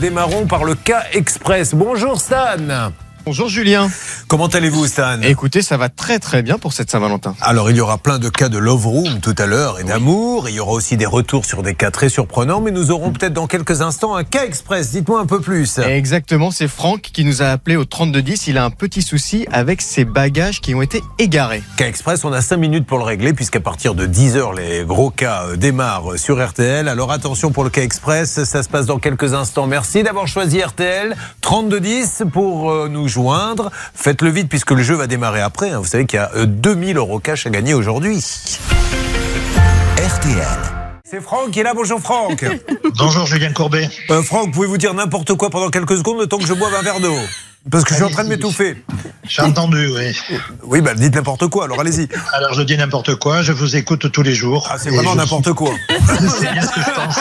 démarrons par le cas express. Bonjour Stan. Bonjour Julien. Comment allez-vous Stan? Écoutez, ça va très très bien pour cette Saint-Valentin. Alors il y aura plein de cas de love room tout à l'heure et d'amour. Il y aura aussi des retours sur des cas très surprenants, mais nous aurons peut-être dans quelques instants un cas express. Dites-moi un peu plus. Exactement, c'est Franck qui nous a appelé au 3210. Il a un petit souci avec ses bagages qui ont été égarés. Cas express, on a 5 minutes pour le régler puisqu'à partir de 10h les gros cas euh, démarrent sur RTL. Alors attention pour le cas express, ça se passe dans quelques instants. Merci d'avoir choisi RTL 3210 pour euh, nous joindre. Faites-le vite puisque le jeu va démarrer après. Hein. Vous savez qu'il y a 2000 euros cash à gagner aujourd'hui. RTL. C'est Franck qui est là. Bonjour Franck. Bonjour Julien Courbet. Euh, Franck, pouvez-vous dire n'importe quoi pendant quelques secondes le temps que je boive un verre d'eau? Parce que je suis en train de m'étouffer. J'ai entendu, oui. Oui, bah dites n'importe quoi, alors allez-y. Alors je dis n'importe quoi, je vous écoute tous les jours. Ah, c'est vraiment n'importe quoi. c'est bien ce que je pense.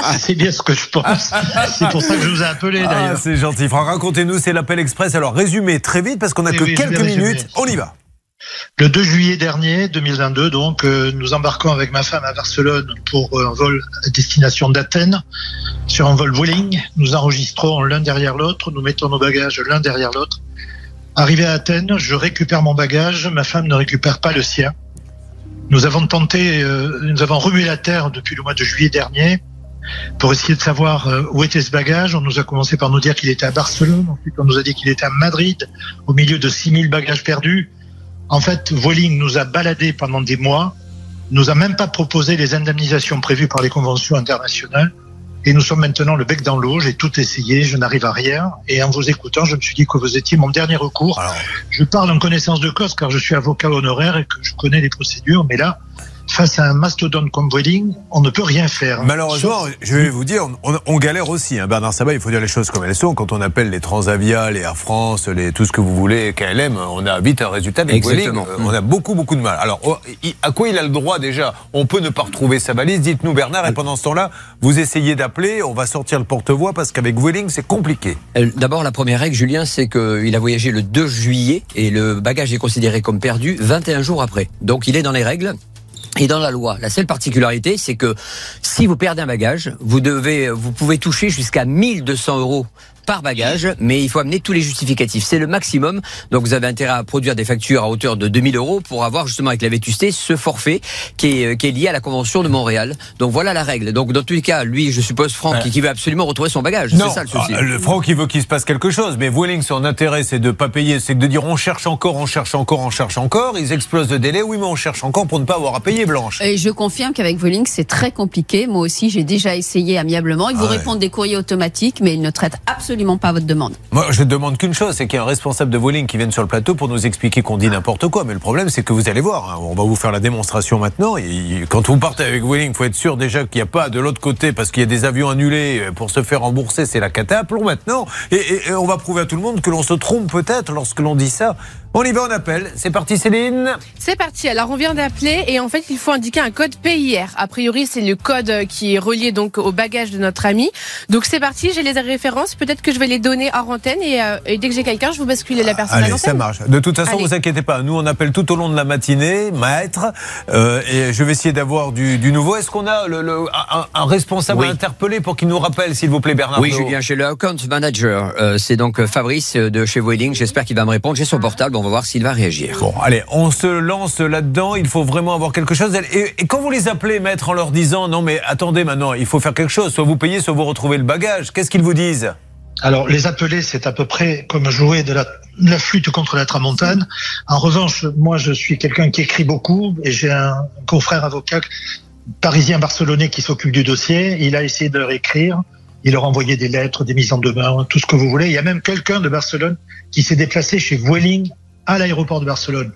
Ah, c'est bien ce que je pense. C'est pour ça que je vous ai appelé Ah, d'ailleurs. c'est gentil. Franck, racontez-nous, c'est l'appel express. Alors résumé très vite parce qu'on a Oui, que oui, quelques minutes. On y va. Le 2 juillet dernier, 2022, donc, euh, nous embarquons avec ma femme à Barcelone pour euh, un vol à destination d'Athènes. Sur un vol Vueling, nous enregistrons l'un derrière l'autre, nous mettons nos bagages l'un derrière l'autre. Arrivé à Athènes, je récupère mon bagage, ma femme ne récupère pas le sien. Nous avons tenté, euh, nous avons remué la terre depuis le mois de juillet dernier pour essayer de savoir où était ce bagage. On nous a commencé par nous dire qu'il était à Barcelone, ensuite on nous a dit qu'il était à Madrid, au milieu de 6000 bagages perdus. En fait, Vueling nous a baladés pendant des mois, nous a même pas proposé les indemnisations prévues par les conventions internationales. Et nous sommes maintenant le bec dans l'eau. J'ai tout essayé, je n'arrive à rien. Et en vous écoutant, je me suis dit que vous étiez mon dernier recours. Alors, Je parle en connaissance de cause car je suis avocat honoraire et que je connais les procédures. Mais là, face à un mastodonte comme Vueling, on ne peut rien faire. malheureusement, Sauf- je vais vous dire, on, on galère aussi. Hein. Bernard Sabat, il faut dire les choses comme elles sont. Quand on appelle les Transavia, les Air France, les, tout ce que vous voulez, KLM, on a vite un résultat. avec Exactement. Vueling, euh, on a beaucoup, beaucoup de mal. Alors, oh, il- à quoi il a le droit déjà? On peut ne pas retrouver sa valise. Dites-nous, Bernard. Et pendant ce temps-là, vous essayez d'appeler. On va sortir le porte-voix parce qu'avec Vueling, c'est compliqué. Euh, D'abord, la première règle, Julien, c'est qu'il a voyagé le 2 juillet et le bagage est considéré comme perdu 21 jours après. Donc, il est dans les règles. Et dans la loi, la seule particularité, c'est que si vous perdez un bagage, vous devez, vous pouvez toucher jusqu'à 1200 euros par bagage, mais il faut amener tous les justificatifs. C'est le maximum. Donc, vous avez intérêt à produire des factures à hauteur de 2000 euros pour avoir justement avec la vétusté ce forfait qui est, euh, qui est lié à la convention de Montréal. Donc, voilà la règle. Donc, dans tous les cas, lui, je suppose, Franck, Ouais. qui veut absolument retrouver son bagage. C'est ça le souci. Ah, le Franck, il veut qu'il se passe quelque chose, mais Vueling, son intérêt, c'est de pas payer, c'est de dire on cherche encore, on cherche encore, on cherche encore. Ils explosent de délai. Oui, mais on cherche encore pour ne pas avoir à payer, Blanche. Et je confirme qu'avec Vueling, c'est très compliqué. Moi aussi, j'ai déjà essayé amiablement. Ils vous Ah ouais. répondent des courriers automatiques, mais ils ne traitent absolument pas votre demande. Moi, je demande qu'une chose, c'est qu'il y ait un responsable de Vueling qui vienne sur le plateau pour nous expliquer qu'on dit n'importe quoi. Mais le problème, c'est que vous allez voir, hein, on va vous faire la démonstration maintenant. Et quand vous partez avec Vueling, il faut être sûr déjà qu'il n'y a pas de l'autre côté, parce qu'il y a des avions annulés euh, pour se faire rembourser, c'est la cata. Appelons maintenant. Et on va prouver à tout le monde que l'on se trompe peut-être lorsque l'on dit ça. On y va, on appelle. C'est parti, Céline. C'est parti. Alors on vient d'appeler et en fait il faut indiquer un code PIR. A priori c'est le code qui est relié donc au bagage de notre ami. Donc c'est parti. J'ai les références. Peut-être que je vais les donner hors antenne et, euh, et dès que j'ai quelqu'un je vous bascule la personne Allez, ça marche. De toute façon, Allez. vous inquiétez pas. Nous, on appelle tout au long de la matinée, maître, euh, et je vais essayer d'avoir du, du nouveau. Est-ce qu'on a le, le- un, un responsable Oui. interpeller pour qu'il nous rappelle, s'il vous plaît, Bernard Oui, Julien, chez le account manager. Euh, c'est donc euh, Fabrice de chez Vueling. J'espère qu'il va me répondre. J'ai son portable. On va voir s'il va réagir. Bon, allez, on se lance là-dedans. Il faut vraiment avoir quelque chose. Et, et quand vous les appelez, maître, en leur disant non, mais attendez maintenant, il faut faire quelque chose. Soit vous payez, soit vous retrouvez le bagage. Qu'est-ce qu'ils vous disent? Alors, les appeler, c'est à peu près comme jouer de la, de la flûte contre la tramontane. En revanche, moi, je suis quelqu'un qui écrit beaucoup et j'ai un confrère avocat parisien barcelonais qui s'occupe du dossier. Il a essayé de leur écrire. Il leur a envoyé des lettres, des mises en demeure, tout ce que vous voulez. Il y a même quelqu'un de Barcelone qui s'est déplacé chez Vueling à l'aéroport de Barcelone.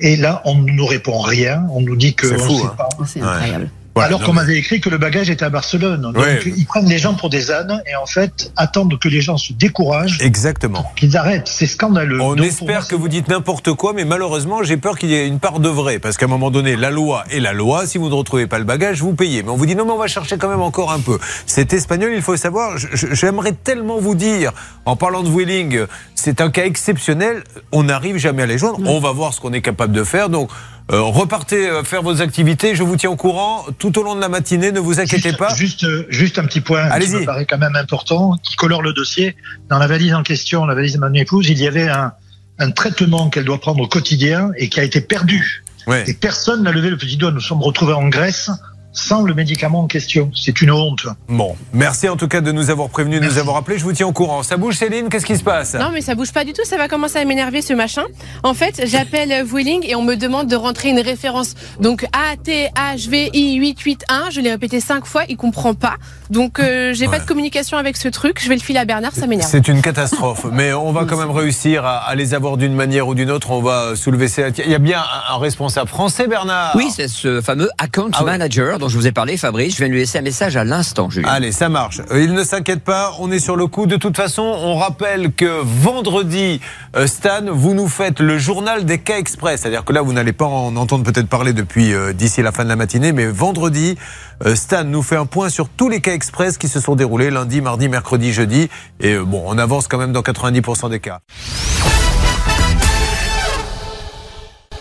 Et là, on ne nous répond rien. On nous dit que C'est fou, hein. C'est incroyable. Alors qu'on m'avait écrit que le bagage était à Barcelone. Donc, Ouais. ils prennent les gens pour des ânes et en fait attendent que les gens se découragent, Exactement. qu'ils arrêtent. C'est scandaleux. On Donc, espère moi, que vous dites n'importe quoi, mais malheureusement, j'ai peur qu'il y ait une part de vrai. Parce qu'à un moment donné, la loi est la loi. Si vous ne retrouvez pas le bagage, vous payez. Mais on vous dit non, mais on va chercher quand même encore un peu. C'est espagnol, il faut savoir. J'aimerais tellement vous dire, en parlant de Wheeling, c'est un cas exceptionnel. On n'arrive jamais à les joindre. On va voir ce qu'on est capable de faire. Donc, Euh, repartez euh, faire vos activités. Je vous tiens au courant tout au long de la matinée. Ne vous inquiétez juste, pas. Juste, euh, juste un petit point qui me paraît quand même important, qui colore le dossier. Dans la valise en question, la valise de mon épouse, il y avait un, un traitement qu'elle doit prendre au quotidien et qui a été perdu. Ouais. Et personne n'a levé le petit doigt. Nous sommes retrouvés en Grèce sans le médicament en question. C'est une honte. Bon, merci en tout cas de nous avoir prévenus, de nous avoir appelés. Je vous tiens au courant. Ça bouge, Céline? Qu'est-ce qui se passe? Non, mais ça bouge pas du tout. Ça va commencer à m'énerver ce machin. En fait, j'appelle Vueling et on me demande de rentrer une référence. Donc A T H V I 881. Je l'ai répété cinq fois. Il comprend pas. Donc euh, j'ai Ouais. pas de communication avec ce truc. Je vais le filer à Bernard. Ça m'énerve. C'est une catastrophe, mais on va quand même réussir à, à les avoir d'une manière ou d'une autre. On va soulever ça. Il y a bien un, un responsable français, Bernard? Oui, c'est ce fameux account Ah manager dont je vous ai parlé, Fabrice. Je viens lui laisser un message à l'instant, Julien. Allez, ça marche. Euh, Il ne s'inquiète pas, on est sur le coup. De toute façon, on rappelle que vendredi, euh, Stan, vous nous faites le journal des cas express. C'est-à-dire que là, vous n'allez pas en entendre peut-être parler depuis euh, d'ici la fin de la matinée, mais vendredi, Stan nous fait un point sur tous les cas express qui se sont déroulés lundi, mardi, mercredi, jeudi. Et bon, on avance quand même dans 90% des cas.